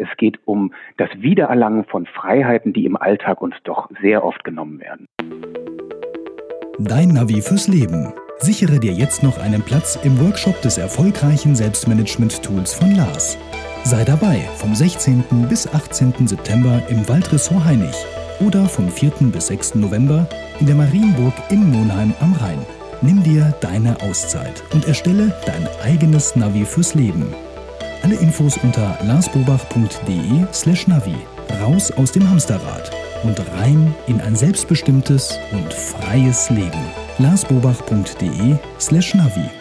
Es geht um das Wiedererlangen von Freiheiten, die im Alltag uns doch sehr oft genommen werden. Dein Navi fürs Leben. Sichere dir jetzt noch einen Platz im Workshop des erfolgreichen Selbstmanagement-Tools von Lars. Sei dabei vom 16. bis 18. September im Waldressort Heinig oder vom 4. bis 6. November in der Marienburg in Monheim am Rhein. Nimm dir deine Auszeit und erstelle dein eigenes Navi fürs Leben. Alle Infos unter larsbobach.de slash Navi. Raus aus dem Hamsterrad und rein in ein selbstbestimmtes und freies Leben. larsbobach.de slash Navi.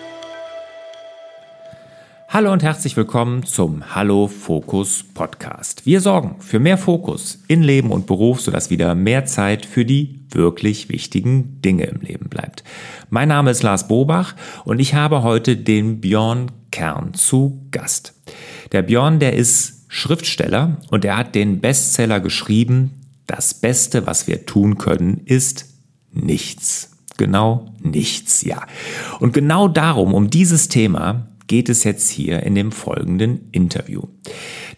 Hallo und herzlich willkommen zum Hallo Fokus Podcast. Wir sorgen für mehr Fokus in Leben und Beruf, sodass wieder mehr Zeit für die wirklich wichtigen Dinge im Leben bleibt. Mein Name ist Lars Bobach und ich habe heute den Björn Kern zu Gast. Der Björn, der ist Schriftsteller und er hat den Bestseller geschrieben, das Beste, was wir tun können, ist nichts. Genau nichts, ja. Und genau darum, um dieses Thema, geht es jetzt hier in dem folgenden Interview.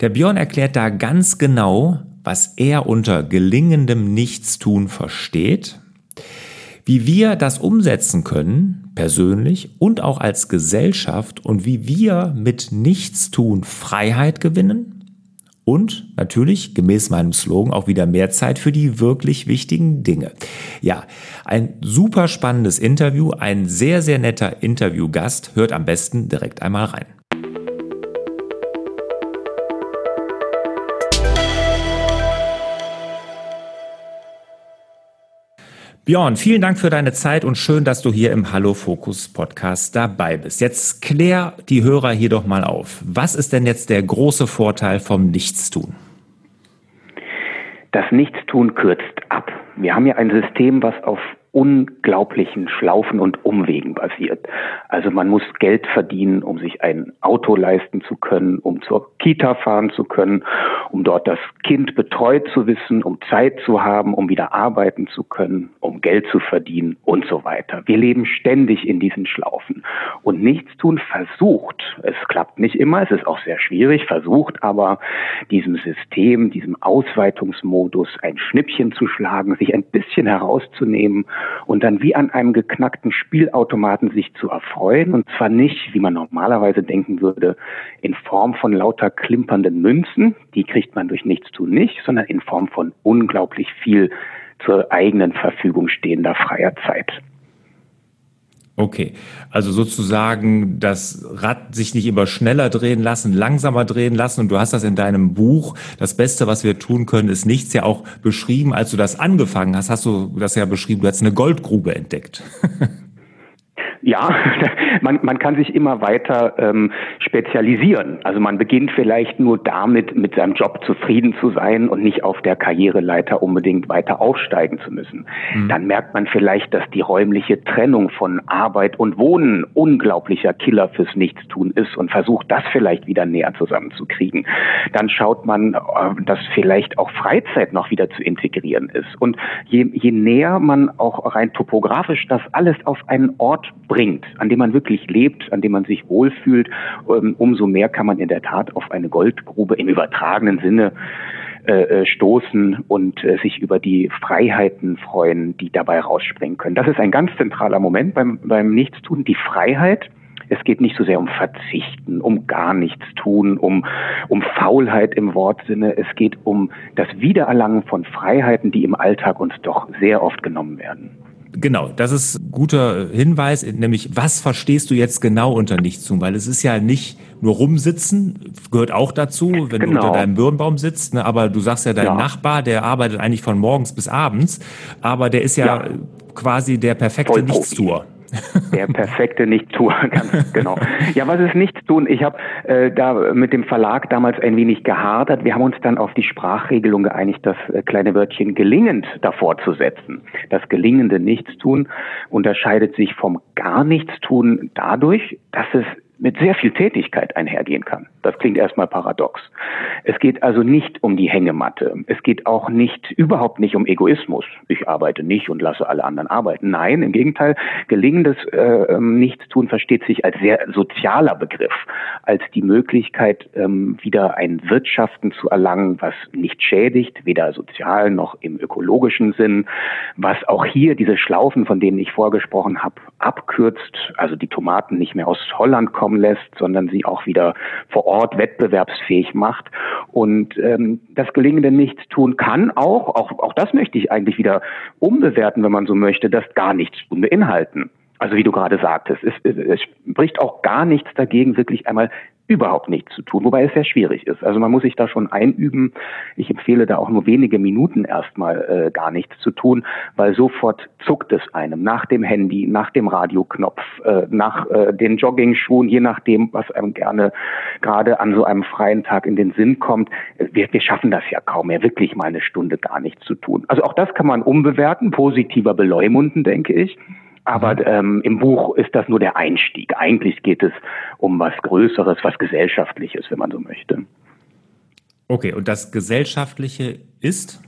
Der Björn erklärt da ganz genau, was er unter gelingendem Nichtstun versteht, wie wir das umsetzen können, persönlich und auch als Gesellschaft und wie wir mit Nichtstun Freiheit gewinnen und natürlich, gemäß meinem Slogan, auch wieder mehr Zeit für die wirklich wichtigen Dinge. Ja, ein super spannendes Interview, ein sehr, sehr netter Interviewgast. Hört am besten direkt einmal rein. Björn, vielen Dank für deine Zeit und schön, dass du hier im Hallo Fokus Podcast dabei bist. Jetzt klär die Hörer hier doch mal auf. Was ist denn jetzt der große Vorteil vom Nichtstun? Das Nichtstun kürzt ab. Wir haben ja ein System, was auf unglaublichen Schlaufen und Umwegen basiert. Also man muss Geld verdienen, um sich ein Auto leisten zu können, um zur Kita fahren zu können, um dort das Kind betreut zu wissen, um Zeit zu haben, um wieder arbeiten zu können, um Geld zu verdienen und so weiter. Wir leben ständig in diesen Schlaufen. Und Nichtstun versucht, es klappt nicht immer, es ist auch sehr schwierig, versucht aber diesem System, diesem Ausweitungsmodus ein Schnippchen zu schlagen, sich ein bisschen herauszunehmen und dann wie an einem geknackten Spielautomaten sich zu erfreuen und zwar nicht, wie man normalerweise denken würde, in Form von lauter klimpernden Münzen, die kriegt man durch Nichtstun nicht, sondern in Form von unglaublich viel zur eigenen Verfügung stehender freier Zeit. Okay, also sozusagen das Rad sich nicht immer schneller drehen lassen, langsamer drehen lassen. Und du hast das in deinem Buch, das Beste, was wir tun können, ist nichts, ja auch beschrieben. Als du das angefangen hast, hast du das ja beschrieben, du hast eine Goldgrube entdeckt. Ja, man, man kann sich immer weiter ähm, spezialisieren. Also man beginnt vielleicht nur damit, mit seinem Job zufrieden zu sein und nicht auf der Karriereleiter unbedingt weiter aufsteigen zu müssen. Mhm. Dann merkt man vielleicht, dass die räumliche Trennung von Arbeit und Wohnen unglaublicher Killer fürs Nichtstun ist und versucht, das vielleicht wieder näher zusammenzukriegen. Dann schaut man, äh, dass vielleicht auch Freizeit noch wieder zu integrieren ist. Und je, je näher man auch rein topografisch das alles auf einen Ort bringt, an dem man wirklich lebt, an dem man sich wohlfühlt, ähm, umso mehr kann man in der Tat auf eine Goldgrube im übertragenen Sinne äh, äh, stoßen und äh, sich über die Freiheiten freuen, die dabei rausspringen können. Das ist ein ganz zentraler Moment beim, beim Nichtstun, die Freiheit. Es geht nicht so sehr um Verzichten, um gar nichts tun, um, um Faulheit im Wortsinne. Es geht um das Wiedererlangen von Freiheiten, die im Alltag uns doch sehr oft genommen werden. Genau, das ist guter Hinweis, nämlich was verstehst du jetzt genau unter Nichtstun? Weil es ist ja nicht nur rumsitzen, gehört auch dazu, wenn genau. du unter genau. deinem Birnbaum sitzt, ne? aber du sagst ja, dein ja. Nachbar, der arbeitet eigentlich von morgens bis abends, aber der ist ja, ja. quasi der perfekte Nichtstuer. Der perfekte Nichttuer, ganz genau. Ja, was ist Nichtstun? Ich habe äh, da mit dem Verlag damals ein wenig gehadert. Wir haben uns dann auf die Sprachregelung geeinigt, das äh, kleine Wörtchen gelingend davor zu setzen. Das gelingende Nichtstun unterscheidet sich vom gar Nichtstun dadurch, dass es mit sehr viel Tätigkeit einhergehen kann. Das klingt erstmal paradox. Es geht also nicht um die Hängematte. Es geht auch nicht, überhaupt nicht um Egoismus. Ich arbeite nicht und lasse alle anderen arbeiten. Nein, im Gegenteil, gelingendes äh, ähm, Nichtstun versteht sich als sehr sozialer Begriff, als die Möglichkeit, ähm, wieder ein Wirtschaften zu erlangen, was nicht schädigt, weder sozial noch im ökologischen Sinn, was auch hier diese Schlaufen, von denen ich vorgesprochen habe, abkürzt, also die Tomaten nicht mehr aus Holland kommen lässt, sondern sie auch wieder vor Ort wettbewerbsfähig macht. Und ähm, das gelingende Nichtstun kann auch, auch, auch das möchte ich eigentlich wieder umbewerten, wenn man so möchte, das gar nichts beinhalten. Also wie du gerade sagtest, es, es, es spricht auch gar nichts dagegen, wirklich einmal überhaupt nichts zu tun, wobei es sehr schwierig ist. Also man muss sich da schon einüben. Ich empfehle da auch nur wenige Minuten erstmal äh, gar nichts zu tun, weil sofort zuckt es einem nach dem Handy, nach dem Radioknopf, äh, nach äh, den Jogging-Schuhen, je nachdem, was einem gerne gerade an so einem freien Tag in den Sinn kommt. Wir, wir schaffen das ja kaum mehr, wirklich mal eine Stunde gar nichts zu tun. Also auch das kann man umbewerten, positiver beleumunden, denke ich. Aber mhm. ähm, im Buch ist das nur der Einstieg. Eigentlich geht es um was Größeres, was Gesellschaftliches, wenn man so möchte. Okay, und das Gesellschaftliche ist?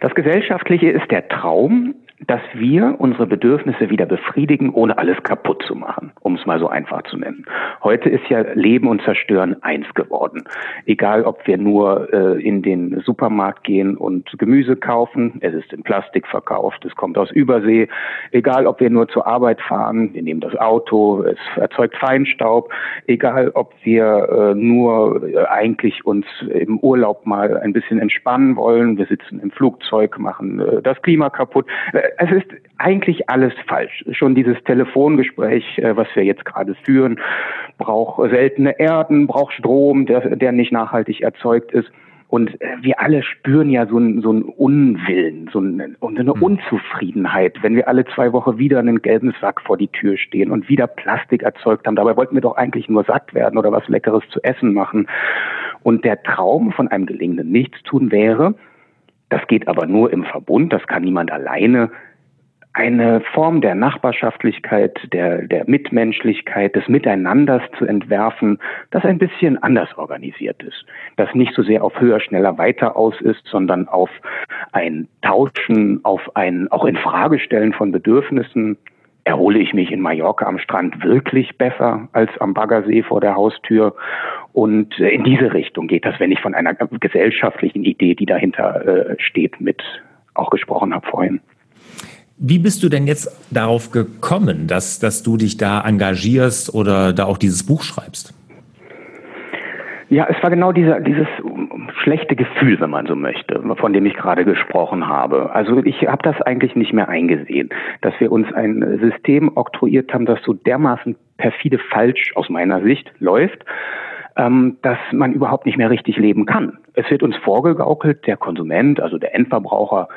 Das Gesellschaftliche ist der Traum, dass wir unsere Bedürfnisse wieder befriedigen, ohne alles kaputt zu machen, um es mal so einfach zu nennen. Heute ist ja Leben und Zerstören eins geworden. Egal, ob wir nur äh, in den Supermarkt gehen und Gemüse kaufen, es ist in Plastik verkauft, es kommt aus Übersee. Egal, ob wir nur zur Arbeit fahren, wir nehmen das Auto, es erzeugt Feinstaub. Egal, ob wir äh, nur äh, eigentlich uns im Urlaub mal ein bisschen entspannen wollen, wir sitzen im Flugzeug, machen äh, das Klima kaputt äh, es ist eigentlich alles falsch. Schon dieses Telefongespräch, äh, was wir jetzt gerade führen, braucht seltene Erden, braucht Strom, der, der nicht nachhaltig erzeugt ist. Und äh, wir alle spüren ja so einen so einen Unwillen, so eine, eine hm. Unzufriedenheit, wenn wir alle zwei Wochen wieder einen gelben Sack vor die Tür stehen und wieder Plastik erzeugt haben. Dabei wollten wir doch eigentlich nur satt werden oder was Leckeres zu essen machen. Und der Traum von einem gelingenden Nichtstun wäre, das geht aber nur im Verbund, das kann niemand alleine. Eine Form der Nachbarschaftlichkeit, der, der Mitmenschlichkeit, des Miteinanders zu entwerfen, das ein bisschen anders organisiert ist. Das nicht so sehr auf höher, schneller, weiter aus ist, sondern auf ein Tauschen, auf ein auch in Fragestellen von Bedürfnissen, erhole ich mich in Mallorca am Strand wirklich besser als am Baggersee vor der Haustür? Und äh, in diese Richtung geht das, wenn ich von einer gesellschaftlichen Idee, die dahinter äh, steht, mit auch gesprochen habe vorhin. Wie bist du denn jetzt darauf gekommen, dass, dass du dich da engagierst oder da auch dieses Buch schreibst? Ja, es war genau dieser, dieses schlechte Gefühl, wenn man so möchte, von dem ich gerade gesprochen habe. Also ich habe das eigentlich nicht mehr eingesehen, dass wir uns ein System oktroyiert haben, das so dermaßen perfide falsch aus meiner Sicht läuft, ähm, dass man überhaupt nicht mehr richtig leben kann. Es wird uns vorgegaukelt, der Konsument, also der Endverbraucher,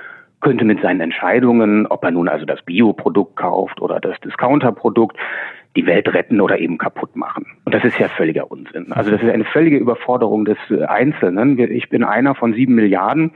könnte mit seinen Entscheidungen, ob er nun also das Bioprodukt kauft oder das Discounterprodukt, die Welt retten oder eben kaputt machen. Und das ist ja völliger Unsinn. Also das ist eine völlige Überforderung des äh, Einzelnen. Ich bin einer von sieben Milliarden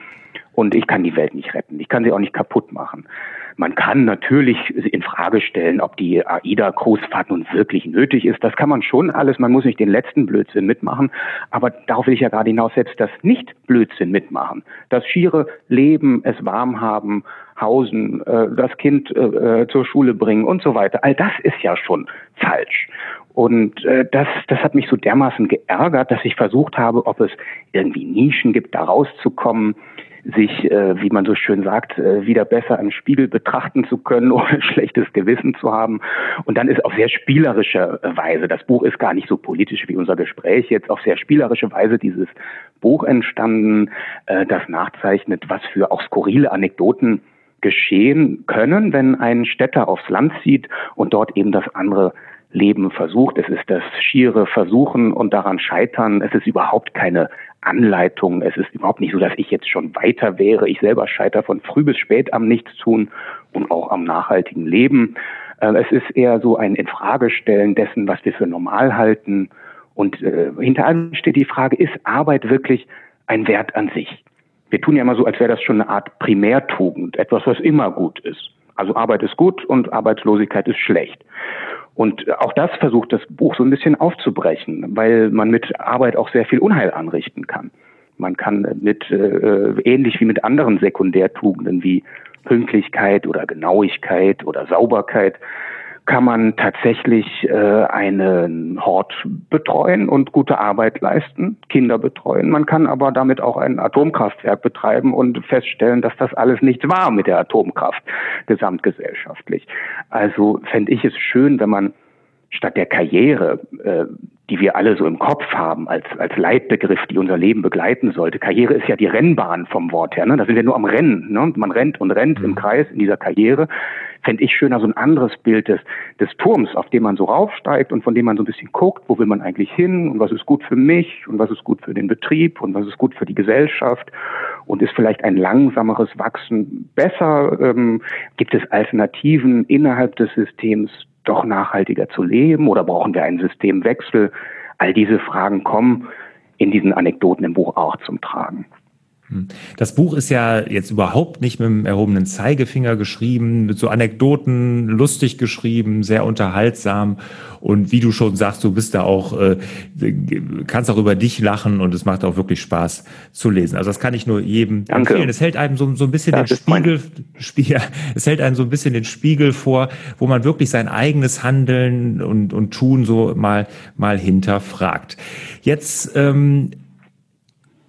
und ich kann die Welt nicht retten. Ich kann sie auch nicht kaputt machen. Man kann natürlich in Frage stellen, ob die AIDA-Großfahrt nun wirklich nötig ist. Das kann man schon alles. Man muss nicht den letzten Blödsinn mitmachen. Aber darauf will ich ja gerade hinaus, selbst das Nicht-Blödsinn mitmachen. Das schiere Leben, es warm haben, hausen, äh, das Kind äh, äh, zur Schule bringen und so weiter. All das ist ja schon falsch. Und das, das hat mich so dermaßen geärgert, dass ich versucht habe, ob es irgendwie Nischen gibt, da rauszukommen sich, äh, wie man so schön sagt, äh, wieder besser im Spiegel betrachten zu können, ohne schlechtes Gewissen zu haben. Und dann ist auf sehr spielerische Weise, das Buch ist gar nicht so politisch wie unser Gespräch jetzt, auf sehr spielerische Weise dieses Buch entstanden, äh, das nachzeichnet, was für auch skurrile Anekdoten geschehen können, wenn ein Städter aufs Land zieht und dort eben das andere Leben versucht. Es ist das schiere Versuchen und daran scheitern. Es ist überhaupt keine Anleitung. Es ist überhaupt nicht so, dass ich jetzt schon weiter wäre. Ich selber scheitere von früh bis spät am Nichtstun und auch am nachhaltigen Leben. Äh, es ist eher so ein Infragestellen dessen, was wir für normal halten. Und äh, hinter allem steht die Frage, ist Arbeit wirklich ein Wert an sich? Wir tun ja immer so, als wäre das schon eine Art Primärtugend, etwas, was immer gut ist. Also Arbeit ist gut und Arbeitslosigkeit ist schlecht. Und auch das versucht das Buch so ein bisschen aufzubrechen, weil man mit Arbeit auch sehr viel Unheil anrichten kann. Man kann mit, äh, ähnlich wie mit anderen Sekundärtugenden wie Pünktlichkeit oder Genauigkeit oder Sauberkeit, kann man tatsächlich äh, einen Hort betreuen und gute Arbeit leisten, Kinder betreuen. Man kann aber damit auch ein Atomkraftwerk betreiben und feststellen, dass das alles nichts war mit der Atomkraft gesamtgesellschaftlich. Also fände ich es schön, wenn man statt der Karriere, äh, die wir alle so im Kopf haben als, als Leitbegriff, die unser Leben begleiten sollte. Karriere ist ja die Rennbahn vom Wort her. Ne? Da sind wir nur am Rennen. Ne? Man rennt und rennt im mhm. Kreis in dieser Karriere. Fände ich schöner so ein anderes Bild des, des Turms, auf dem man so raufsteigt und von dem man so ein bisschen guckt, wo will man eigentlich hin und was ist gut für mich und was ist gut für den Betrieb und was ist gut für die Gesellschaft und ist vielleicht ein langsameres Wachsen besser? Ähm, gibt es Alternativen innerhalb des Systems? Doch nachhaltiger zu leben oder brauchen wir einen Systemwechsel? All diese Fragen kommen in diesen Anekdoten im Buch auch zum Tragen. Hm. Das Buch ist ja jetzt überhaupt nicht mit dem erhobenen Zeigefinger geschrieben, mit so Anekdoten, lustig geschrieben, sehr unterhaltsam. Und wie du schon sagst, du bist da auch, äh, kannst auch über dich lachen und es macht auch wirklich Spaß zu lesen. Also das kann ich nur jedem Danke. empfehlen. Es hält einem so, so ein bisschen ja, den Spiegel, Spiegel, es hält einem so ein bisschen den Spiegel vor, wo man wirklich sein eigenes Handeln und, und Tun so mal, mal hinterfragt. Jetzt, ähm,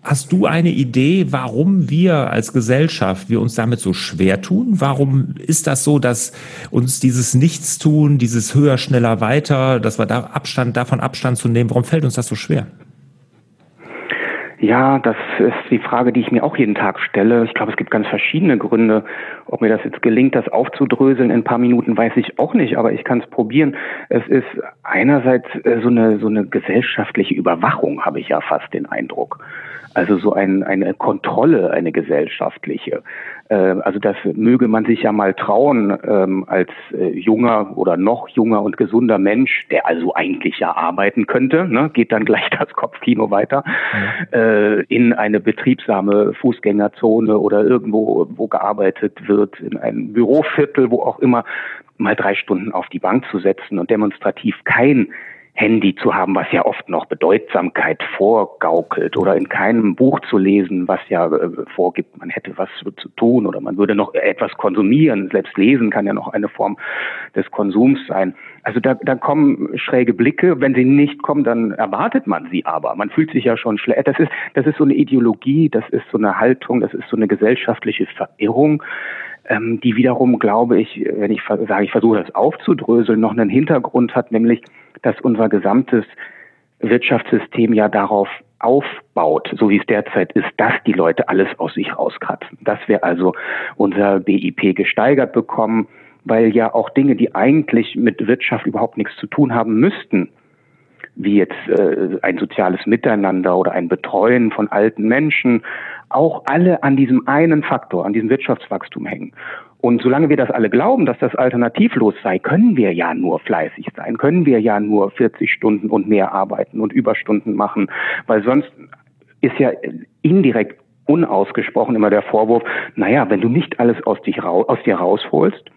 Hast du eine Idee, warum wir als Gesellschaft, wir uns damit so schwer tun? Warum ist das so, dass uns dieses Nichtstun, dieses höher, schneller, weiter, dass wir da Abstand, davon Abstand zu nehmen, warum fällt uns das so schwer? Ja, das ist die Frage, die ich mir auch jeden Tag stelle. Ich glaube, es gibt ganz verschiedene Gründe. Ob mir das jetzt gelingt, das aufzudröseln in ein paar Minuten, weiß ich auch nicht, aber ich kann es probieren. Es ist einerseits äh, so eine, so eine gesellschaftliche Überwachung, habe ich ja fast den Eindruck. Also so ein, eine Kontrolle, eine gesellschaftliche. Äh, also das möge man sich ja mal trauen ähm, als äh, junger oder noch junger und gesunder Mensch, der also eigentlich ja arbeiten könnte, ne, geht dann gleich das Kopfkino weiter, mhm. äh, in eine betriebsame Fußgängerzone oder irgendwo, wo gearbeitet wird, in ein Büroviertel, wo auch immer, mal drei Stunden auf die Bank zu setzen und demonstrativ kein Handy zu haben, was ja oft noch Bedeutsamkeit vorgaukelt oder in keinem Buch zu lesen, was ja äh, vorgibt, man hätte was zu tun oder man würde noch etwas konsumieren. Selbst lesen kann ja noch eine Form des Konsums sein. Also da, da kommen schräge Blicke. Wenn sie nicht kommen, dann erwartet man sie aber. Man fühlt sich ja schon schlecht. Das ist, das ist so eine Ideologie, das ist so eine Haltung, das ist so eine gesellschaftliche Verirrung ähm, die wiederum, glaube ich, wenn ich sage, ich versuche das aufzudröseln, noch einen Hintergrund hat, nämlich, dass unser gesamtes Wirtschaftssystem ja darauf aufbaut, so wie es derzeit ist, dass die Leute alles aus sich rauskratzen. Dass wir also unser BIP gesteigert bekommen, weil ja auch Dinge, die eigentlich mit Wirtschaft überhaupt nichts zu tun haben müssten, wie jetzt äh, ein soziales Miteinander oder ein Betreuen von alten Menschen, auch alle an diesem einen Faktor, an diesem Wirtschaftswachstum hängen. Und solange wir das alle glauben, dass das alternativlos sei, können wir ja nur fleißig sein, können wir ja nur 40 Stunden und mehr arbeiten und Überstunden machen, weil sonst ist ja indirekt unausgesprochen immer der Vorwurf, naja, wenn du nicht alles aus, dich, aus dir rausholst,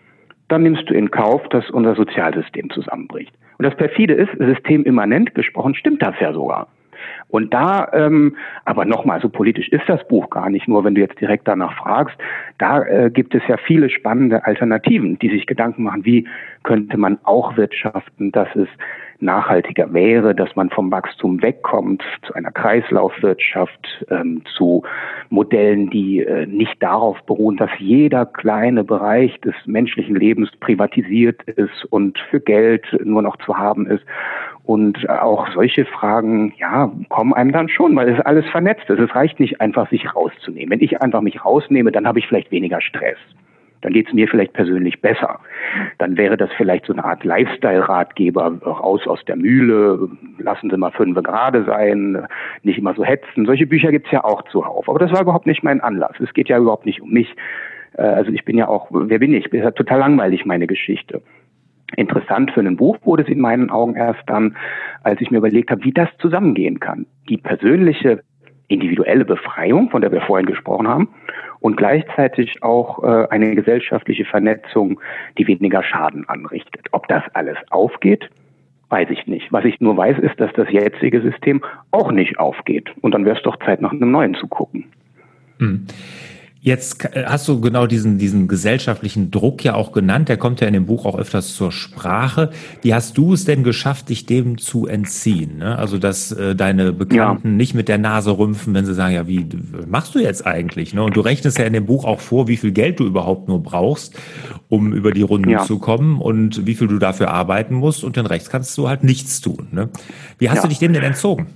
dann nimmst du in Kauf, dass unser Sozialsystem zusammenbricht. Und das perfide ist, systemimmanent gesprochen, stimmt das ja sogar. Und da, ähm, aber nochmal, so politisch ist das Buch gar nicht, nur wenn du jetzt direkt danach fragst, da äh, gibt es ja viele spannende Alternativen, die sich Gedanken machen, wie könnte man auch wirtschaften, dass es nachhaltiger wäre, dass man vom Wachstum wegkommt zu einer Kreislaufwirtschaft, ähm, zu Modellen, die äh, nicht darauf beruhen, dass jeder kleine Bereich des menschlichen Lebens privatisiert ist und für Geld nur noch zu haben ist. Und auch solche Fragen, ja, kommen einem dann schon, weil es alles vernetzt ist. Es reicht nicht einfach, sich rauszunehmen. Wenn ich einfach mich rausnehme, dann habe ich vielleicht weniger Stress. Dann geht es mir vielleicht persönlich besser. Dann wäre das vielleicht so eine Art Lifestyle-Ratgeber, raus aus der Mühle, lassen Sie mal fünf gerade sein, nicht immer so hetzen. Solche Bücher gibt's ja auch zuhauf. Aber das war überhaupt nicht mein Anlass. Es geht ja überhaupt nicht um mich. Äh, also ich bin ja auch, wer bin ich? Das ist ja total langweilig, meine Geschichte. Interessant für ein Buch wurde es in meinen Augen erst dann, als ich mir überlegt habe, wie das zusammengehen kann. Die persönliche, individuelle Befreiung, von der wir vorhin gesprochen haben, und gleichzeitig auch äh, eine gesellschaftliche Vernetzung, die weniger Schaden anrichtet. Ob das alles aufgeht, weiß ich nicht. Was ich nur weiß, ist, dass das jetzige System auch nicht aufgeht. Und dann wäre es doch Zeit, nach einem neuen zu gucken. Hm. Jetzt äh, hast du genau diesen, diesen gesellschaftlichen Druck ja auch genannt. Der kommt ja in dem Buch auch öfters zur Sprache. Wie hast du es denn geschafft, dich dem zu entziehen? Ne? Also, dass äh, deine Bekannten ja. nicht mit der Nase rümpfen, wenn sie sagen, ja, wie machst du jetzt eigentlich? Ne? Und du rechnest ja in dem Buch auch vor, wie viel Geld du überhaupt nur brauchst, um über die Runden ja. zu kommen und wie viel du dafür arbeiten musst. Und den Rechts kannst du halt nichts tun. Ne? Wie hast ja. du dich dem denn entzogen?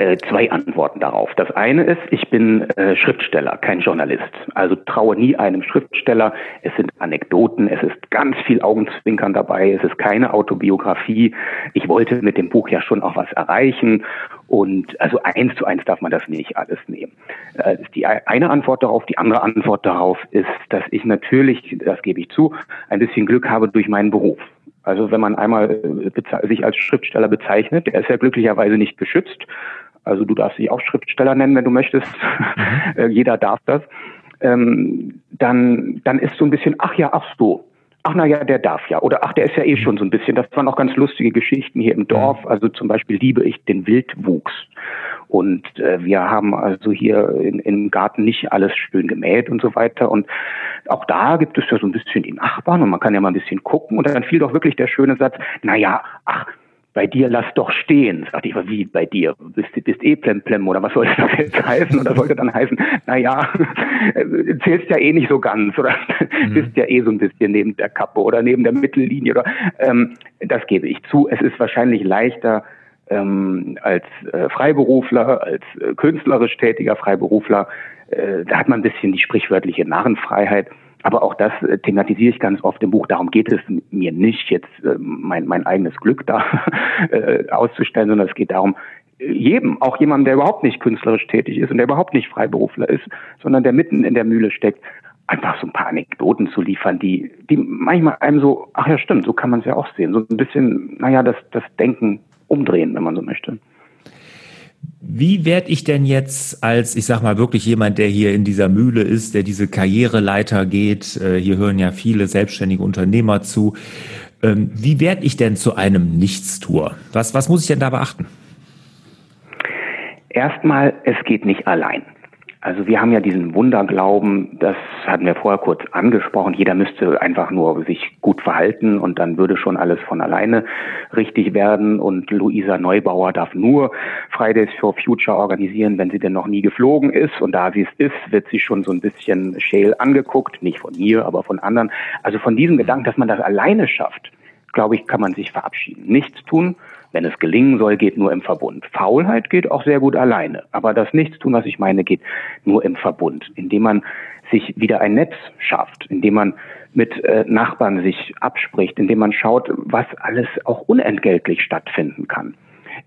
Äh, zwei Antworten darauf. Das eine ist, ich bin äh, Schriftsteller, kein Journalist. Also traue nie einem Schriftsteller. Es sind Anekdoten, es ist ganz viel Augenzwinkern dabei, es ist keine Autobiografie. Ich wollte mit dem Buch ja schon auch was erreichen und also eins zu eins darf man das nicht alles nehmen. Äh, ist die eine Antwort darauf. Die andere Antwort darauf ist, dass ich natürlich, das gebe ich zu, ein bisschen Glück habe durch meinen Beruf. Also wenn man einmal äh, sich als Schriftsteller bezeichnet, der ist ja glücklicherweise nicht geschützt. Also du darfst dich auch Schriftsteller nennen, wenn du möchtest. Mhm. Jeder darf das. Ähm, dann, dann ist so ein bisschen, ach ja, ach so. Ach na ja, der darf ja. Oder ach, der ist ja eh schon so ein bisschen. Das waren auch ganz lustige Geschichten hier im Dorf. Also zum Beispiel liebe ich den Wildwuchs. Und äh, wir haben also hier in, im Garten nicht alles schön gemäht und so weiter. Und auch da gibt es ja so ein bisschen die Nachbarn und man kann ja mal ein bisschen gucken. Und dann fiel doch wirklich der schöne Satz, na ja, ach, bei dir lass doch stehen. Sagte ich, wie bei dir? Bist, bist eh plemplem oder was soll das jetzt heißen? Oder sollte dann heißen, naja, zählst ja eh nicht so ganz oder mhm. bist ja eh so ein bisschen neben der Kappe oder neben der Mittellinie oder ähm, das gebe ich zu. Es ist wahrscheinlich leichter ähm, als äh, Freiberufler, als äh, künstlerisch tätiger Freiberufler. Äh, da hat man ein bisschen die sprichwörtliche Narrenfreiheit aber auch das äh, thematisiere ich ganz oft im Buch. Darum geht es mir nicht, jetzt äh, mein, mein eigenes Glück da äh, auszustellen, sondern es geht darum, jedem, auch jemandem, der überhaupt nicht künstlerisch tätig ist und der überhaupt nicht Freiberufler ist, sondern der mitten in der Mühle steckt, einfach so ein paar Anekdoten zu liefern, die, die manchmal einem so, ach ja, stimmt, so kann man es ja auch sehen, so ein bisschen, naja, das, das Denken umdrehen, wenn man so möchte. Wie werde ich denn jetzt als, ich sag mal, wirklich jemand, der hier in dieser Mühle ist, der diese Karriereleiter geht, äh, hier hören ja viele selbstständige Unternehmer zu, ähm, wie werde ich denn zu einem Nichtstour? Was, was muss ich denn da beachten? Erstmal, es geht nicht allein. Also wir haben ja diesen Wunderglauben, das hatten wir vorher kurz angesprochen, jeder müsste einfach nur sich gut verhalten und dann würde schon alles von alleine richtig werden und Luisa Neubauer darf nur Fridays for Future organisieren, wenn sie denn noch nie geflogen ist und da sie es ist, wird sie schon so ein bisschen schäl angeguckt, nicht von mir, aber von anderen. Also von diesem Gedanken, dass man das alleine schafft, glaube ich, kann man sich verabschieden. Nichts tun, wenn es gelingen soll, geht nur im Verbund. Faulheit geht auch sehr gut alleine. Aber das Nichtstun, was ich meine, geht nur im Verbund, indem man sich wieder ein Netz schafft, indem man mit äh, Nachbarn sich abspricht, indem man schaut, was alles auch unentgeltlich stattfinden kann.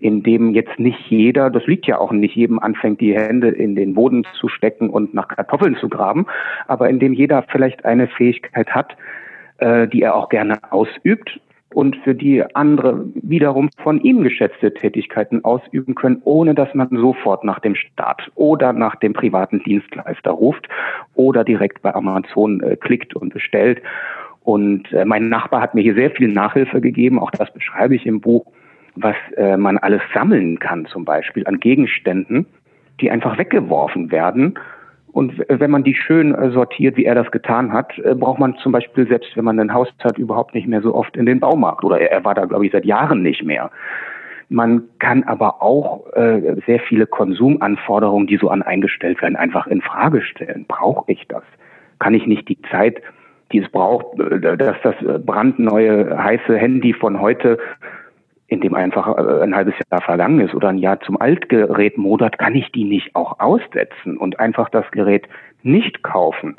Indem jetzt nicht jeder, das liegt ja auch nicht jedem, anfängt, die Hände in den Boden zu stecken und nach Kartoffeln zu graben, aber indem jeder vielleicht eine Fähigkeit hat, äh, die er auch gerne ausübt und für die andere wiederum von ihm geschätzte Tätigkeiten ausüben können, ohne dass man sofort nach dem Staat oder nach dem privaten Dienstleister ruft oder direkt bei Amazon äh, klickt und bestellt. Und äh, mein Nachbar hat mir hier sehr viel Nachhilfe gegeben, auch das beschreibe ich im Buch, was äh, man alles sammeln kann, zum Beispiel an Gegenständen, die einfach weggeworfen werden und wenn man die schön äh, sortiert, wie er das getan hat, äh, braucht man zum Beispiel, selbst wenn man ein Haus hat, überhaupt nicht mehr so oft in den Baumarkt. Oder er war da, glaube ich, seit Jahren nicht mehr. Man kann aber auch äh, sehr viele Konsumanforderungen, die so an eingestellt werden, einfach in Frage stellen. Brauche ich das? Kann ich nicht die Zeit, die es braucht, dass das brandneue heiße Handy von heute in dem einfach äh, ein halbes Jahr vergangen ist oder ein Jahr zum Altgerät modert, kann ich die nicht auch aussetzen und einfach das Gerät nicht kaufen.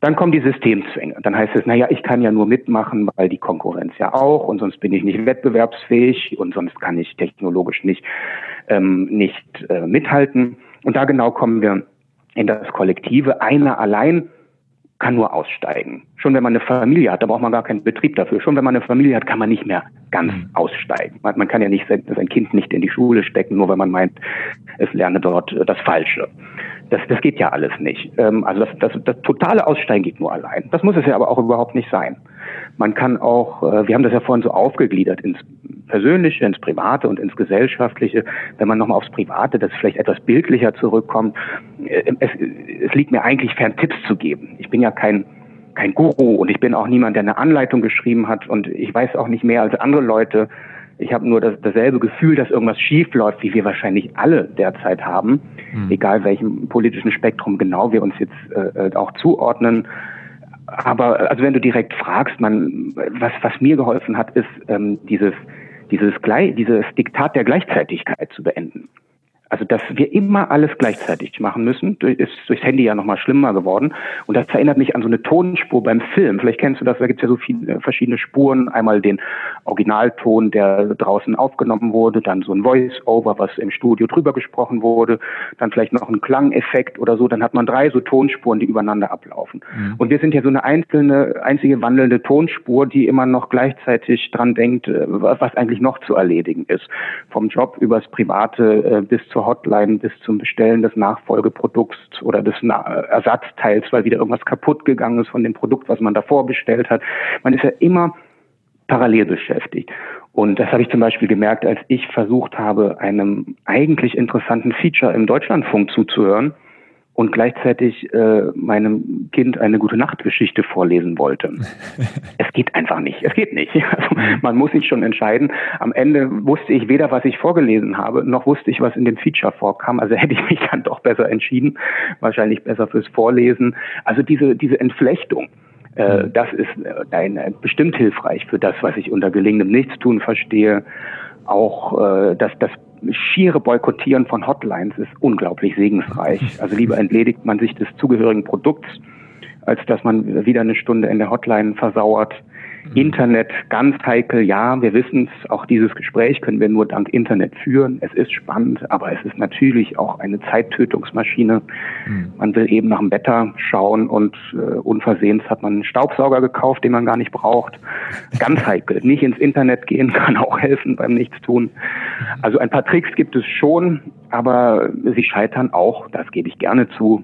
Dann kommen die Systemzwänge. Dann heißt es, naja, ich kann ja nur mitmachen, weil die Konkurrenz ja auch und sonst bin ich nicht wettbewerbsfähig und sonst kann ich technologisch nicht, ähm, nicht äh, mithalten. Und da genau kommen wir in das Kollektive. Einer allein kann nur aussteigen. Schon wenn man eine Familie hat, da braucht man gar keinen Betrieb dafür. Schon wenn man eine Familie hat, kann man nicht mehr ganz mhm. aussteigen. Man, kann ja nicht sein, sein, Kind nicht in die Schule stecken, nur weil man meint, es lerne dort äh, das Falsche. Das, das geht ja alles nicht. Ähm, also das, das, das totale Aussteigen geht nur allein. Das muss es ja aber auch überhaupt nicht sein. Man kann auch, äh, wir haben das ja vorhin so aufgegliedert ins Persönliche, ins Private und ins Gesellschaftliche. Wenn man nochmal aufs Private, das vielleicht etwas bildlicher zurückkommt, äh, es, es liegt mir eigentlich fern, Tipps zu geben. Ich bin ja kein kein Guru und ich bin auch niemand, der eine Anleitung geschrieben hat und ich weiß auch nicht mehr als andere Leute. Ich habe nur das, dasselbe Gefühl, dass irgendwas schief läuft, wie wir wahrscheinlich alle derzeit haben, mhm. egal welchem politischen Spektrum genau wir uns jetzt äh, auch zuordnen. Aber also wenn du direkt fragst, man, was, was mir geholfen hat, ist ähm, dieses, dieses, dieses Diktat der Gleichzeitigkeit zu beenden. Also, dass wir immer alles gleichzeitig machen müssen, ist durchs Handy ja nochmal schlimmer geworden. Und das erinnert mich an so eine Tonspur beim Film. Vielleicht kennst du das, da gibt es ja so viele verschiedene Spuren. Einmal den Originalton, der draußen aufgenommen wurde, dann so ein Voice-Over, was im Studio drüber gesprochen wurde, dann vielleicht noch ein Klangeffekt oder so. Dann hat man drei so Tonspuren, die übereinander ablaufen. Mhm. Und wir sind ja so eine einzelne, einzige wandelnde Tonspur, die immer noch gleichzeitig dran denkt, äh, was eigentlich noch zu erledigen ist. Vom Job übers Private äh, bis zur Hotline bis zum Bestellen des Nachfolgeprodukts oder des Ersatzteils, weil wieder irgendwas kaputt gegangen ist von dem Produkt, was man davor bestellt hat. Man ist ja immer parallel beschäftigt. Und das habe ich zum Beispiel gemerkt, als ich versucht habe, einem eigentlich interessanten Feature im Deutschlandfunk zuzuhören und gleichzeitig äh, meinem Kind eine gute Nachtgeschichte vorlesen wollte. es geht einfach nicht. Es geht nicht. Also, man muss sich schon entscheiden. Am Ende wusste ich weder, was ich vorgelesen habe, noch wusste ich, was in dem Feature vorkam. Also hätte ich mich dann doch besser entschieden. Wahrscheinlich besser fürs Vorlesen. Also diese, diese Entflechtung. Äh, das ist äh, äh, bestimmt hilfreich für das, was ich unter gelingendem Nichtstun verstehe. Auch äh, dass das schiere Boykottieren von Hotlines ist unglaublich segensreich. Also lieber entledigt man sich des zugehörigen Produkts, als dass man wieder eine Stunde in der Hotline versauert. Mhm. Internet ganz heikel, ja, wir wissen es, auch dieses Gespräch können wir nur dank Internet führen. Es ist spannend, aber es ist natürlich auch eine Zeittötungsmaschine. Mhm. Man will eben nach dem Wetter schauen und äh, unversehens hat man einen Staubsauger gekauft, den man gar nicht braucht. Ganz heikel. Nicht ins Internet gehen kann auch helfen beim Nichtstun. Also ein paar Tricks gibt es schon, aber sie scheitern auch, das gebe ich gerne zu,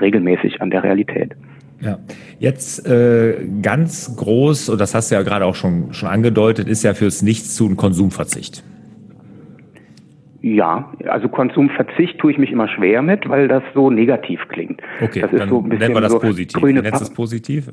regelmäßig an der Realität. Ja, jetzt äh, ganz groß, und das hast du ja gerade auch schon, schon angedeutet, ist ja fürs Nichtstun Konsumverzicht. Ja, also Konsumverzicht tue ich mich immer schwer mit, weil das so negativ klingt. Okay, das ist so ein bisschen nennen wir das so positiv. Grüne Nennst das positiv?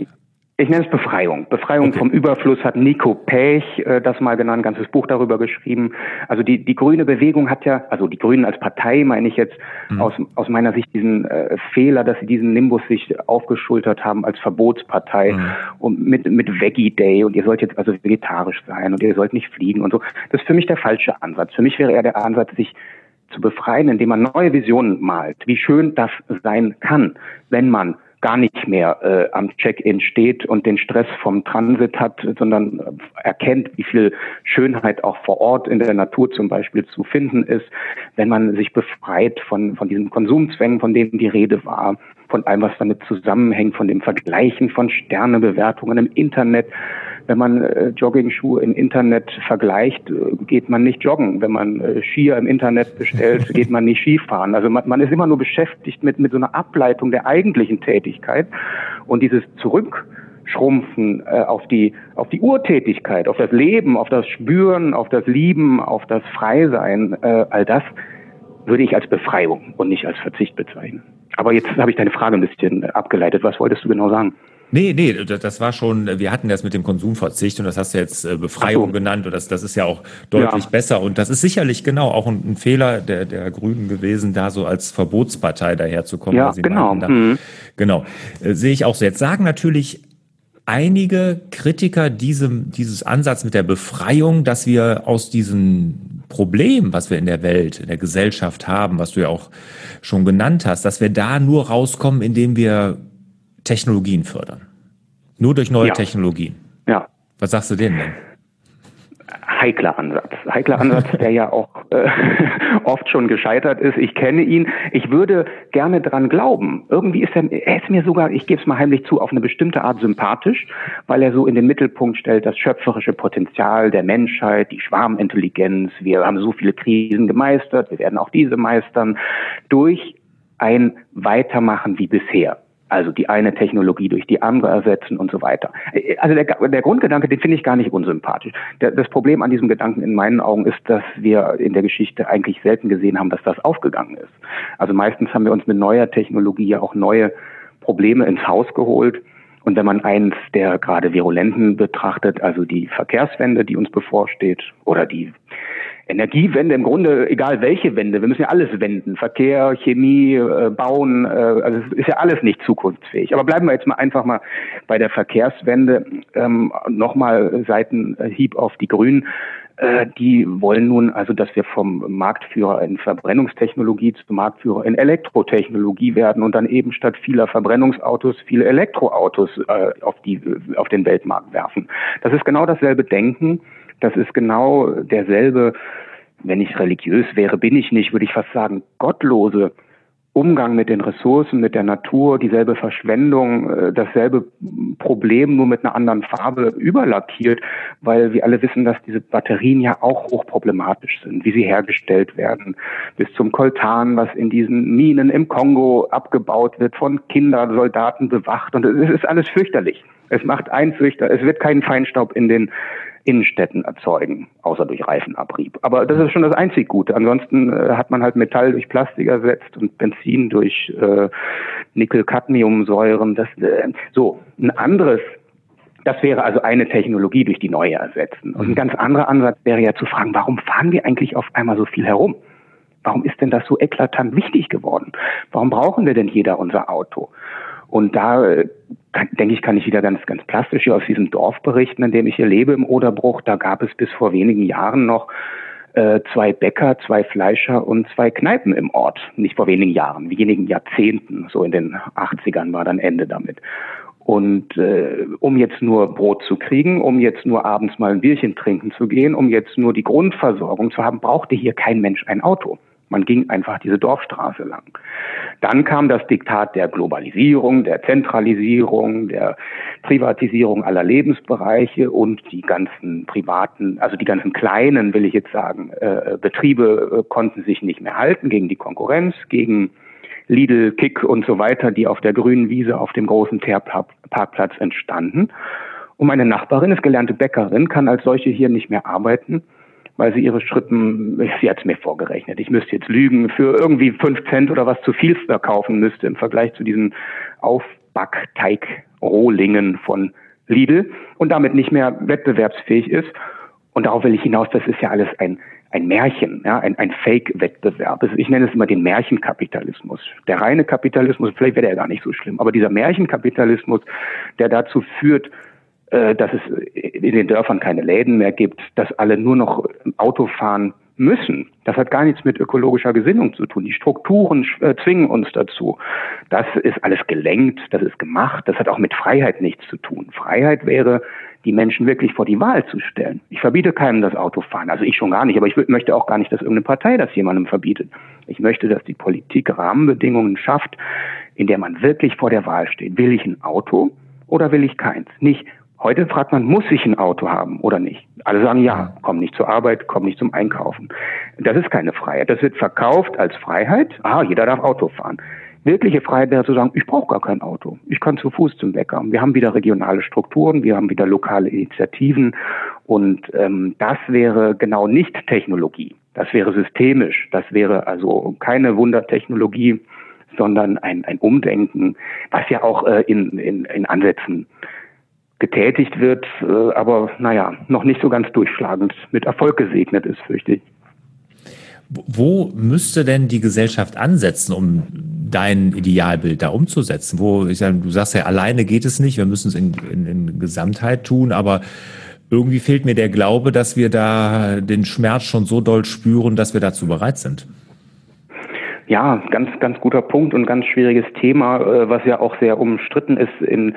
Ich nenne es Befreiung. Befreiung okay. vom Überfluss hat Nico Pech äh, das mal genannt, ein ganzes Buch darüber geschrieben. Also die, die grüne Bewegung hat ja, also die Grünen als Partei meine ich jetzt mhm. aus, aus meiner Sicht diesen äh, Fehler, dass sie diesen Nimbus sich aufgeschultert haben als Verbotspartei mhm. und mit, mit Veggie Day und ihr sollt jetzt also vegetarisch sein und ihr sollt nicht fliegen und so. Das ist für mich der falsche Ansatz. Für mich wäre eher der Ansatz, sich zu befreien, indem man neue Visionen malt, wie schön das sein kann, wenn man gar nicht mehr äh, am Check-in steht und den Stress vom Transit hat, sondern erkennt, wie viel Schönheit auch vor Ort in der Natur zum Beispiel zu finden ist, wenn man sich befreit von, von diesen Konsumzwängen, von denen die Rede war, von allem, was damit zusammenhängt, von dem Vergleichen von Sternebewertungen im Internet, wenn man äh, Jogging-Schuhe im Internet vergleicht, äh, geht man nicht joggen. Wenn man äh, Skier im Internet bestellt, geht man nicht Skifahren. Also man, man ist immer nur beschäftigt mit, mit so einer Ableitung der eigentlichen Tätigkeit. Und dieses Zurückschrumpfen äh, auf die auf die Urtätigkeit, auf das Leben, auf das Spüren, auf das Lieben, auf das Freisein, äh, all das würde ich als Befreiung und nicht als Verzicht bezeichnen. Aber jetzt habe ich deine Frage ein bisschen abgeleitet. Was wolltest du genau sagen? Nee, nee, das war schon, wir hatten das mit dem Konsumverzicht und das hast du jetzt äh, Befreiung so. genannt und das, das ist ja auch deutlich ja. besser und das ist sicherlich genau auch ein, ein, Fehler der, der Grünen gewesen, da so als Verbotspartei daherzukommen. Ja, genau. Da, mhm. Genau, äh, sehe ich auch so. Jetzt sagen natürlich einige Kritiker diesem, dieses Ansatz mit der Befreiung, dass wir aus diesem Problem, was wir in der Welt, in der Gesellschaft haben, was du ja auch schon genannt hast, dass wir da nur rauskommen, indem wir Technologien fördern. Nur durch neue ja. Technologien. Ja. Was sagst du denen denn? Heikler Ansatz. Heikler Ansatz, der ja auch äh, oft schon gescheitert ist. Ich kenne ihn. Ich würde gerne dran glauben. Irgendwie ist er, er ist mir sogar, ich gebe es mal heimlich zu, auf eine bestimmte Art sympathisch, weil er so in den Mittelpunkt stellt, das schöpferische Potenzial der Menschheit, die Schwarmintelligenz. Wir haben so viele Krisen gemeistert. Wir werden auch diese meistern durch ein Weitermachen wie bisher. Also die eine Technologie durch die andere ersetzen und so weiter. Also der, der Grundgedanke, den finde ich gar nicht unsympathisch. Der, das Problem an diesem Gedanken in meinen Augen ist, dass wir in der Geschichte eigentlich selten gesehen haben, dass das aufgegangen ist. Also meistens haben wir uns mit neuer Technologie ja auch neue Probleme ins Haus geholt. Und wenn man eins der gerade Virulenten betrachtet, also die Verkehrswende, die uns bevorsteht, oder die Energiewende, im Grunde egal welche Wende, wir müssen ja alles wenden, Verkehr, Chemie, äh, Bauen, äh, also es ist ja alles nicht zukunftsfähig. Aber bleiben wir jetzt mal einfach mal bei der Verkehrswende, ähm, nochmal Seitenhieb auf die Grünen. Äh, die wollen nun also, dass wir vom Marktführer in Verbrennungstechnologie zum Marktführer in Elektrotechnologie werden und dann eben statt vieler Verbrennungsautos viele Elektroautos äh, auf, die, auf den Weltmarkt werfen. Das ist genau dasselbe Denken das ist genau derselbe, wenn ich religiös wäre, bin ich nicht, würde ich fast sagen, gottlose Umgang mit den Ressourcen, mit der Natur, dieselbe Verschwendung, äh, dasselbe Problem nur mit einer anderen Farbe überlackiert, weil wir alle wissen, dass diese Batterien ja auch hochproblematisch sind, wie sie hergestellt werden, bis zum Koltan, was in diesen Minen im Kongo abgebaut wird, von Kindern, Soldaten bewacht. Und es ist alles fürchterlich. Es macht einen fürchter, es wird keinen Feinstaub in den Innenstädten erzeugen, außer durch Reifenabrieb. Aber das ist schon das einzig Gute. Ansonsten äh, hat man halt Metall durch Plastik ersetzt und Benzin durch äh, Nickel-Cadmiumsäuren. Das äh, so ein anderes. Das wäre also eine Technologie durch die neue ersetzen. Und ein ganz anderer Ansatz wäre ja zu fragen, warum fahren wir eigentlich auf einmal so viel herum? Warum ist denn das so eklatant wichtig geworden? Warum brauchen wir denn jeder unser Auto? Und da äh, denke ich, kann ich wieder ganz, ganz plastisch hier aus diesem Dorf berichten, in dem ich hier lebe, im Oderbruch. Da gab es bis vor wenigen Jahren noch äh, zwei Bäcker, zwei Fleischer und zwei Kneipen im Ort. Nicht vor wenigen Jahren, wenigen Jahrzehnten. So in den 80ern war dann Ende damit. Und äh, um jetzt nur Brot zu kriegen, um jetzt nur abends mal ein Bierchen trinken zu gehen, um jetzt nur die Grundversorgung zu haben, brauchte hier kein Mensch ein Auto. Man ging einfach diese Dorfstraße lang. Dann kam das Diktat der Globalisierung, der Zentralisierung, der Privatisierung aller Lebensbereiche und die ganzen privaten, also die ganzen kleinen, will ich jetzt sagen, äh, Betriebe äh, konnten sich nicht mehr halten gegen die Konkurrenz, gegen Lidl, Kick und so weiter, die auf der grünen Wiese auf dem großen Teerparkplatz entstanden. Und meine Nachbarin ist gelernte Bäckerin, kann als solche hier nicht mehr arbeiten weil sie ihre Schritten, sie hat es mir vorgerechnet, ich müsste jetzt lügen, für irgendwie fünf Cent oder was zu viel verkaufen müsste im Vergleich zu diesen Aufbackteig-Rohlingen von Lidl und damit nicht mehr wettbewerbsfähig ist. Und darauf will ich hinaus, das ist ja alles ein, ein Märchen, ja, ein, ein Fake-Wettbewerb. Ich nenne es immer den Märchenkapitalismus. Der reine Kapitalismus, vielleicht wäre der gar nicht so schlimm, aber dieser Märchenkapitalismus, der dazu führt, dass es in den Dörfern keine Läden mehr gibt, dass alle nur noch Auto fahren müssen. Das hat gar nichts mit ökologischer Gesinnung zu tun. Die Strukturen äh, zwingen uns dazu. Das ist alles gelenkt, das ist gemacht. Das hat auch mit Freiheit nichts zu tun. Freiheit wäre, die Menschen wirklich vor die Wahl zu stellen. Ich verbiete keinem das Autofahren. Also ich schon gar nicht. Aber ich möchte auch gar nicht, dass irgendeine Partei das jemandem verbietet. Ich möchte, dass die Politik Rahmenbedingungen schafft, in der man wirklich vor der Wahl steht. Will ich ein Auto oder will ich keins? Nicht, Heute fragt man, muss ich ein Auto haben oder nicht? Alle sagen ja, komm nicht zur Arbeit, komm nicht zum Einkaufen. Das ist keine Freiheit. Das wird verkauft als Freiheit. Ah, jeder darf Auto fahren. Wirkliche Freiheit wäre zu sagen, ich brauche gar kein Auto. Ich kann zu Fuß zum Bäcker. Wir haben wieder regionale Strukturen, wir haben wieder lokale Initiativen und ähm, das wäre genau nicht Technologie. Das wäre systemisch. Das wäre also keine Wundertechnologie, sondern ein, ein Umdenken, was ja auch äh, in, in, in Ansätzen getätigt wird, äh, aber naja, noch nicht so ganz durchschlagend mit Erfolg gesegnet ist, fürchte ich. Wo müsste denn die Gesellschaft ansetzen, um dein Idealbild da umzusetzen? Wo, ich sage, du sagst ja, alleine geht es nicht, wir müssen es in, in, in Gesamtheit tun, aber irgendwie fehlt mir der Glaube, dass wir da den Schmerz schon so doll spüren, dass wir dazu bereit sind. Ja, ganz, ganz guter Punkt und ganz schwieriges Thema, äh, was ja auch sehr umstritten ist in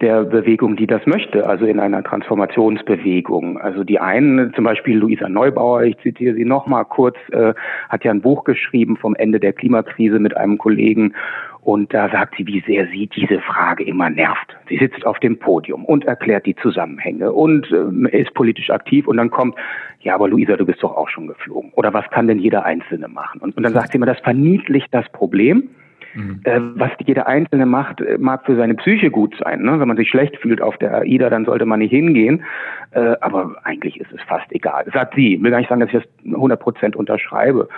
der Bewegung, die das möchte, also in einer Transformationsbewegung. Also die einen, zum Beispiel Luisa Neubauer, ich zitiere sie nochmal kurz, äh, hat ja ein Buch geschrieben vom Ende der Klimakrise mit einem Kollegen und da sagt sie, wie sehr sie diese Frage immer nervt. Sie sitzt auf dem Podium und erklärt die Zusammenhänge und äh, ist politisch aktiv und dann kommt, ja, aber Luisa, du bist doch auch schon geflogen. Oder was kann denn jeder Einzelne machen? Und, und dann sagt sie immer, das verniedlicht das Problem Mhm. Äh, was jeder Einzelne macht, äh, mag für seine Psyche gut sein. Ne? Wenn man sich schlecht fühlt auf der AIDA, dann sollte man nicht hingehen. Äh, aber eigentlich ist es fast egal. Sagt sie. Ich will gar nicht sagen, dass ich das 100 Prozent unterschreibe.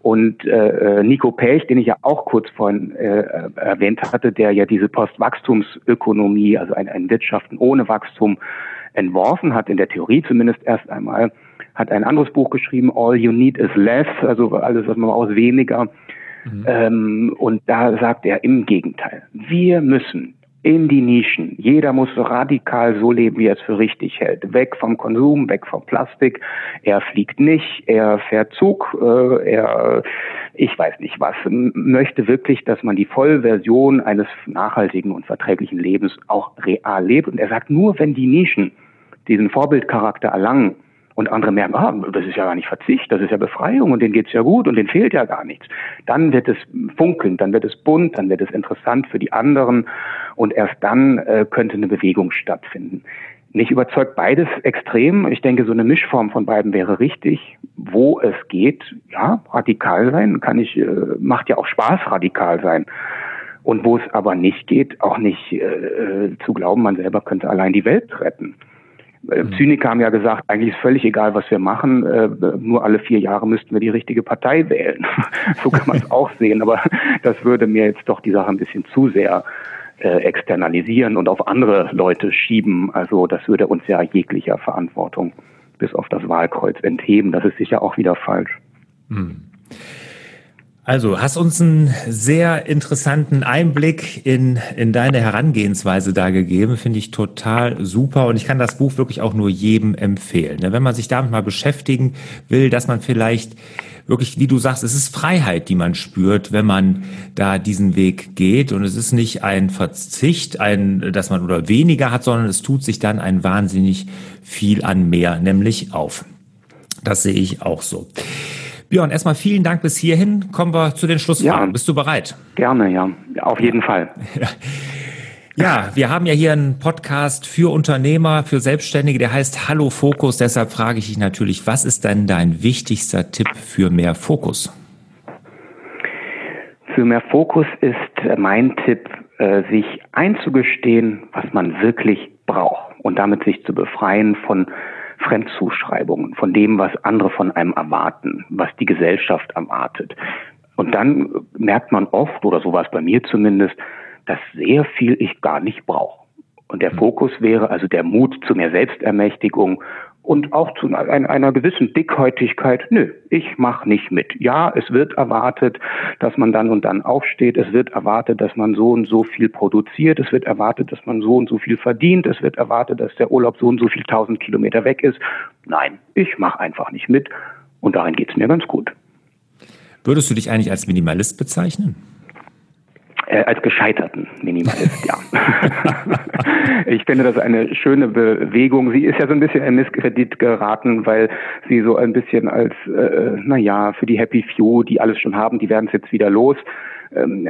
Und äh, Nico Pech, den ich ja auch kurz vorhin äh, erwähnt hatte, der ja diese Postwachstumsökonomie, also ein, ein Wirtschaften ohne Wachstum entworfen hat, in der Theorie zumindest erst einmal, hat ein anderes Buch geschrieben, All You Need Is Less, also alles, was man aus weniger. Mhm. Ähm, und da sagt er im Gegenteil, wir müssen in die Nischen. Jeder muss radikal so leben, wie er es für richtig hält. Weg vom Konsum, weg vom Plastik. Er fliegt nicht, er fährt Zug, äh, er, ich weiß nicht was, möchte wirklich, dass man die Vollversion eines nachhaltigen und verträglichen Lebens auch real lebt. Und er sagt, nur wenn die Nischen diesen Vorbildcharakter erlangen, und andere merken, ah, das ist ja gar nicht Verzicht, das ist ja Befreiung und denen geht's ja gut und denen fehlt ja gar nichts. Dann wird es funkeln, dann wird es bunt, dann wird es interessant für die anderen und erst dann äh, könnte eine Bewegung stattfinden. Nicht überzeugt beides extrem. Ich denke, so eine Mischform von beiden wäre richtig. Wo es geht, ja, radikal sein, kann ich, äh, macht ja auch Spaß, radikal sein. Und wo es aber nicht geht, auch nicht äh, äh zu glauben, man selber könnte allein die Welt retten. Mhm. Zyniker haben ja gesagt, eigentlich ist völlig egal, was wir machen, äh, nur alle vier Jahre müssten wir die richtige Partei wählen. so kann man es auch sehen, aber das würde mir jetzt doch die Sache ein bisschen zu sehr äh, externalisieren und auf andere Leute schieben. Also das würde uns ja jeglicher Verantwortung bis auf das Wahlkreuz entheben. Das ist sicher auch wieder falsch. Mhm. Also, hast uns einen sehr interessanten Einblick in, in deine Herangehensweise da gegeben. Finde ich total super. Und ich kann das Buch wirklich auch nur jedem empfehlen. Ne? Wenn man sich damit mal beschäftigen will, dass man vielleicht wirklich, wie du sagst, es ist Freiheit, die man spürt, wenn man da diesen Weg geht. Und es ist nicht ein Verzicht, ein, dass man oder weniger hat, sondern es tut sich dann ein wahnsinnig viel an mehr, nämlich auf. Das sehe ich auch so. Björn, erstmal vielen Dank bis hierhin. Kommen wir zu den Schlussfragen. Ja, Bist du bereit? Gerne, ja. Auf jeden Fall. Ja, wir haben ja hier einen Podcast für Unternehmer, für Selbstständige, der heißt Hallo Fokus. Deshalb frage ich dich natürlich, was ist denn dein wichtigster Tipp für mehr Fokus? Für mehr Fokus ist mein Tipp, äh, sich einzugestehen, was man wirklich braucht und damit sich zu befreien von Fremdzuschreibungen, von dem, was andere von einem erwarten, was die Gesellschaft erwartet. Und dann merkt man oft, oder so war es bei mir zumindest, dass sehr viel ich gar nicht brauche. Und der Fokus wäre also der Mut zu mehr Selbstermächtigung und auch zu einer, gewissen Dickhäutigkeit, nö, ich mache nicht mit. Ja, es wird erwartet, dass man dann und dann aufsteht, es wird erwartet, dass man so und so viel produziert, es wird erwartet, dass man so und so viel verdient, es wird erwartet, dass der Urlaub so und so viel tausend Kilometer weg ist. Nein, ich mache einfach nicht mit und darin geht's mir ganz gut. Würdest du dich eigentlich als Minimalist bezeichnen? Äh, als gescheiterten Minimalist, ja. ich finde das eine schöne Bewegung. Sie ist ja so ein bisschen in Misskredit geraten, weil sie so ein bisschen als, äh, naja, für die Happy Few, die alles schon haben, die werden es jetzt wieder los,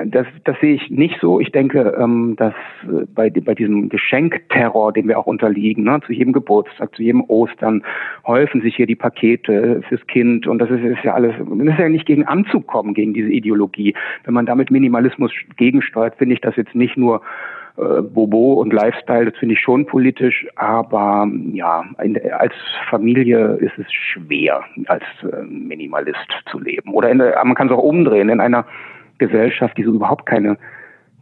das, das sehe ich nicht so. Ich denke, ähm, dass äh, bei, bei diesem Geschenkterror, dem wir auch unterliegen, ne, zu jedem Geburtstag, zu jedem Ostern, häufen sich hier die Pakete fürs Kind und das ist, ist ja alles, das ist ja nicht gegen anzukommen, gegen diese Ideologie. Wenn man damit Minimalismus gegensteuert, finde ich das jetzt nicht nur äh, Bobo und Lifestyle, das finde ich schon politisch, aber ja, in, als Familie ist es schwer, als äh, Minimalist zu leben. Oder in, man kann es auch umdrehen, in einer Gesellschaft, die so überhaupt keine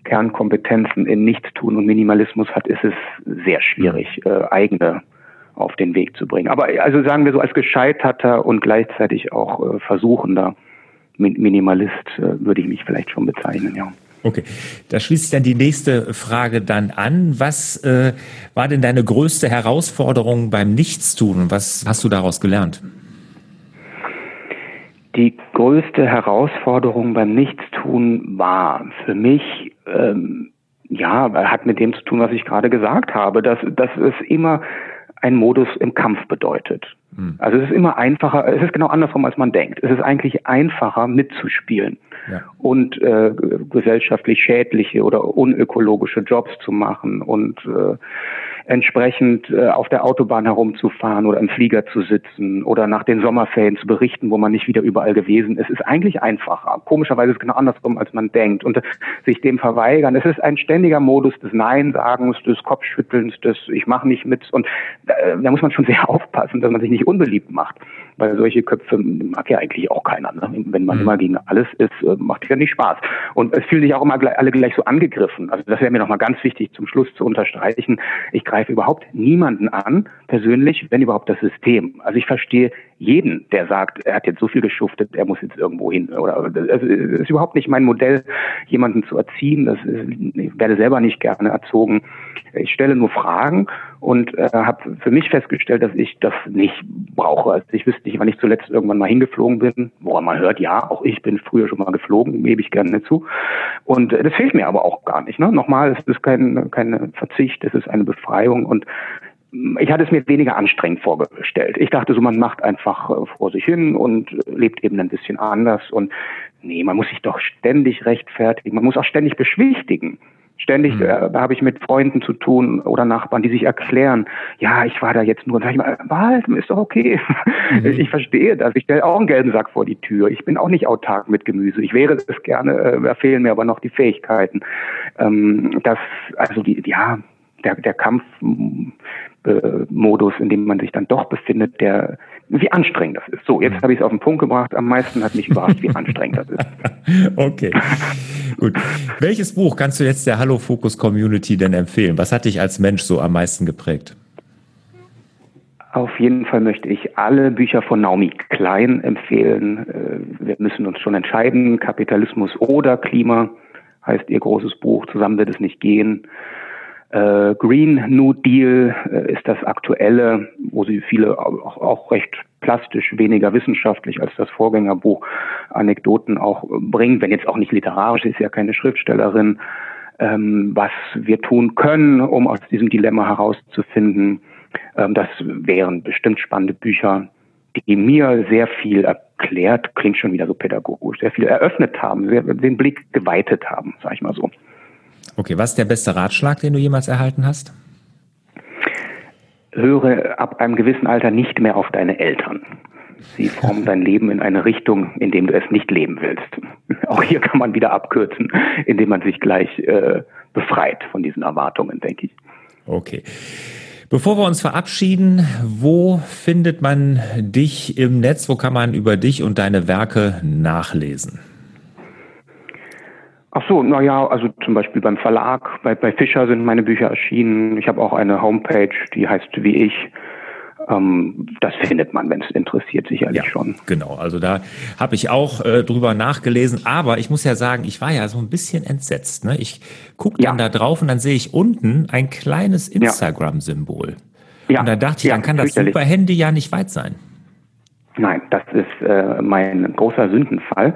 Kernkompetenzen in Nichtstun und Minimalismus hat, ist es sehr schwierig, mhm. äh, eigene auf den Weg zu bringen. Aber also sagen wir so als gescheiterter und gleichzeitig auch äh, versuchender Minimalist äh, würde ich mich vielleicht schon bezeichnen, ja. Okay, da schließt sich dann die nächste Frage dann an. Was äh, war denn deine größte Herausforderung beim Nichtstun was hast du daraus gelernt? Die größte Herausforderung beim Nichtstun war für mich, ähm, ja, hat mit dem zu tun, was ich gerade gesagt habe, dass, dass es immer ein Modus im Kampf bedeutet. Hm. Also es ist immer einfacher, es ist genau andersrum, als man denkt. Es ist eigentlich einfacher mitzuspielen ja. und äh, gesellschaftlich schädliche oder unökologische Jobs zu machen und äh, entsprechend äh, auf der Autobahn herumzufahren oder im Flieger zu sitzen oder nach den Sommerferien zu berichten, wo man nicht wieder überall gewesen ist, ist eigentlich einfacher. Komischerweise ist es genau andersrum, als man denkt. Und sich dem verweigern, es ist ein ständiger Modus des Nein-Sagens, des Kopfschüttelns, des Ich mache nicht mit. Und äh, da muss man schon sehr aufpassen, dass man sich nicht unbeliebt macht. Weil solche Köpfe mag ja eigentlich auch keiner. Ne? Wenn man mhm. immer gegen alles ist, äh, macht ja nicht Spaß. Und es fühlen sich auch immer alle gleich so angegriffen. Also das wäre mir nochmal ganz wichtig zum Schluss zu unterstreichen. Ich greife überhaupt niemanden an, persönlich, wenn überhaupt das System. Also ich verstehe jeden, der sagt, er hat jetzt so viel geschuftet, er muss jetzt irgendwo hin. Oder das ist überhaupt nicht mein Modell, jemanden zu erziehen. Das ist, ich werde selber nicht gerne erzogen. Ich stelle nur Fragen und äh, habe für mich festgestellt, dass ich das nicht brauche. Also ich wüsste nicht, wann ich zuletzt irgendwann mal hingeflogen bin. Woran man hört, ja, auch ich bin früher schon mal geflogen, gebe ich gerne zu. Und äh, das fehlt mir aber auch gar nicht. Ne? Nochmal, es ist kein, kein Verzicht, es ist eine Befreiung und ich hatte es mir weniger anstrengend vorgestellt. Ich dachte so, man macht einfach äh, vor sich hin und lebt eben ein bisschen anders. Und nee, man muss sich doch ständig rechtfertigen. Man muss auch ständig beschwichtigen. Ständig mhm. äh, habe ich mit Freunden zu tun oder Nachbarn, die sich erklären, ja, ich war da jetzt nur. Und sag ich mal, behalten, ist doch okay. Mhm. Ich verstehe das. Ich stelle auch einen gelben Sack vor die Tür. Ich bin auch nicht autark mit Gemüse. Ich wäre es gerne, äh, da fehlen mir aber noch die Fähigkeiten. Ähm, das, also die, ja, der, der Kampf Modus, in dem man sich dann doch befindet, der wie anstrengend das ist. So, jetzt mhm. habe ich es auf den Punkt gebracht. Am meisten hat mich überrascht, wie anstrengend das ist. Okay, gut. Welches Buch kannst du jetzt der Hallo Focus Community denn empfehlen? Was hat dich als Mensch so am meisten geprägt? Auf jeden Fall möchte ich alle Bücher von Naomi Klein empfehlen. Äh, wir müssen uns schon entscheiden, Kapitalismus oder Klima heißt ihr großes Buch. Zusammen wird es nicht gehen. Äh, Green New Deal äh, ist das aktuelle, wo sie viele auch, auch, recht plastisch, weniger wissenschaftlich als das Vorgängerbuch Anekdoten auch bringt, wenn jetzt auch nicht literarisch, ist ja keine Schriftstellerin, ähm, was wir tun können, um aus diesem Dilemma herauszufinden. Ähm, das wären bestimmt spannende Bücher, die mir sehr viel erklärt, klingt schon wieder so pädagogisch, sehr viel eröffnet haben, sehr, den Blick geweitet haben, sag ich mal so. Okay, was ist der beste Ratschlag, den du jemals erhalten hast? Höre ab einem gewissen Alter nicht mehr auf deine Eltern. Sie formen dein Leben in eine Richtung, in dem du es nicht leben willst. Auch hier kann man wieder abkürzen, indem man sich gleich äh, befreit von diesen Erwartungen, denke ich. Okay. Bevor wir uns verabschieden, wo findet man dich im Netz? Wo kann man über dich und deine Werke nachlesen? Ach so, naja, also zum Beispiel beim Verlag, bei, bei Fischer sind meine Bücher erschienen. Ich habe auch eine Homepage, die heißt wie ich. Ähm, das findet man, wenn es interessiert, sicherlich ja, schon. Genau, also da habe ich auch äh, drüber nachgelesen. Aber ich muss ja sagen, ich war ja so ein bisschen entsetzt. Ne? Ich gucke dann ja. da drauf und dann sehe ich unten ein kleines Instagram-Symbol. Ja. Und da dachte ich, dann kann das super Handy ja nicht weit sein. Nein, das ist äh, mein großer Sündenfall.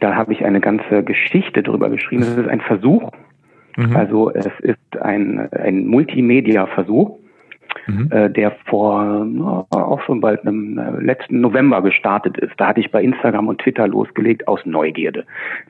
Da habe ich eine ganze Geschichte drüber geschrieben. Es ist ein Versuch. Mhm. Also es ist ein, ein Multimedia-Versuch, mhm. äh, der vor no, auch schon bald im äh, letzten November gestartet ist. Da hatte ich bei Instagram und Twitter losgelegt aus Neugierde.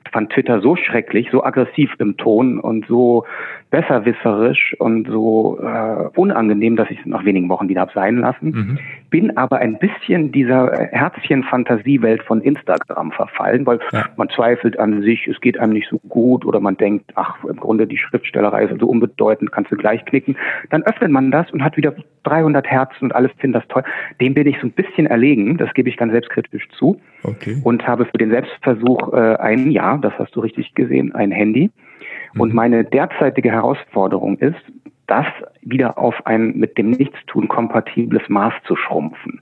Ich fand Twitter so schrecklich, so aggressiv im Ton und so besserwisserisch und so äh, unangenehm, dass ich es nach wenigen Wochen wieder habe sein lassen. Mhm. Bin aber ein bisschen dieser Herzchen-Fantasiewelt von Instagram verfallen, weil ja. man zweifelt an sich, es geht einem nicht so gut oder man denkt, ach, im Grunde die Schriftstellerei ist so unbedeutend, kannst du gleich klicken. Dann öffnet man das und hat wieder 300 Herzen und alles finden das toll. Dem bin ich so ein bisschen erlegen, das gebe ich ganz selbstkritisch zu. Okay. Und habe für den Selbstversuch äh, ein Jahr, das hast du richtig gesehen, ein Handy und mhm. meine derzeitige Herausforderung ist, das wieder auf ein mit dem Nichtstun kompatibles Maß zu schrumpfen.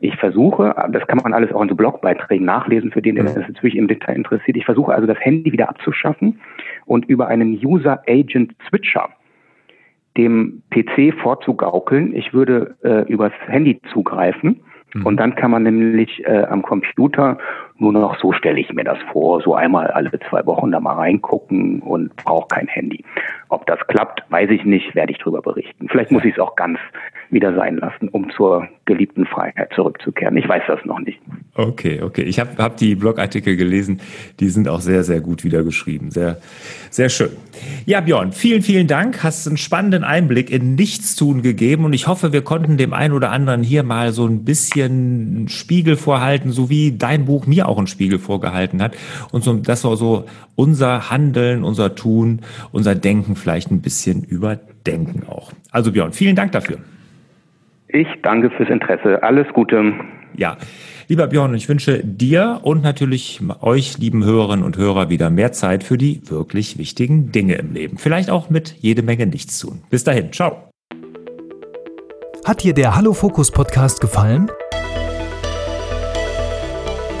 Ich versuche, das kann man alles auch in so Blogbeiträgen nachlesen, für den, der das jetzt wirklich im Detail interessiert. Ich versuche also das Handy wieder abzuschaffen und über einen User Agent Switcher dem PC vorzugaukeln. Ich würde äh, übers Handy zugreifen Mhm. Und dann kann man nämlich äh, am Computer nur noch, so stelle ich mir das vor, so einmal alle zwei Wochen da mal reingucken und brauche kein Handy. Ob das klappt, weiß ich nicht, werde ich darüber berichten. Vielleicht muss ich es auch ganz wieder sein lassen, um zur geliebten Freiheit zurückzukehren. Ich weiß das noch nicht. Okay, okay. Ich habe hab die Blogartikel gelesen, die sind auch sehr, sehr gut wieder geschrieben. Sehr, sehr schön. Ja, Björn, vielen, vielen Dank. Hast einen spannenden Einblick in Nichtstun gegeben und ich hoffe, wir konnten dem einen oder anderen hier mal so ein bisschen Spiegel vorhalten, so wie dein Buch mir auch einen Spiegel vorgehalten hat und so, dass wir so unser Handeln, unser Tun, unser Denken vielleicht ein bisschen überdenken auch. Also Björn, vielen Dank dafür. Ich danke fürs Interesse. Alles Gute. Ja, lieber Björn, ich wünsche dir und natürlich euch, lieben Hörerinnen und Hörer, wieder mehr Zeit für die wirklich wichtigen Dinge im Leben. Vielleicht auch mit jede Menge nichts tun. Bis dahin, ciao. Hat dir der Hallo Fokus Podcast gefallen?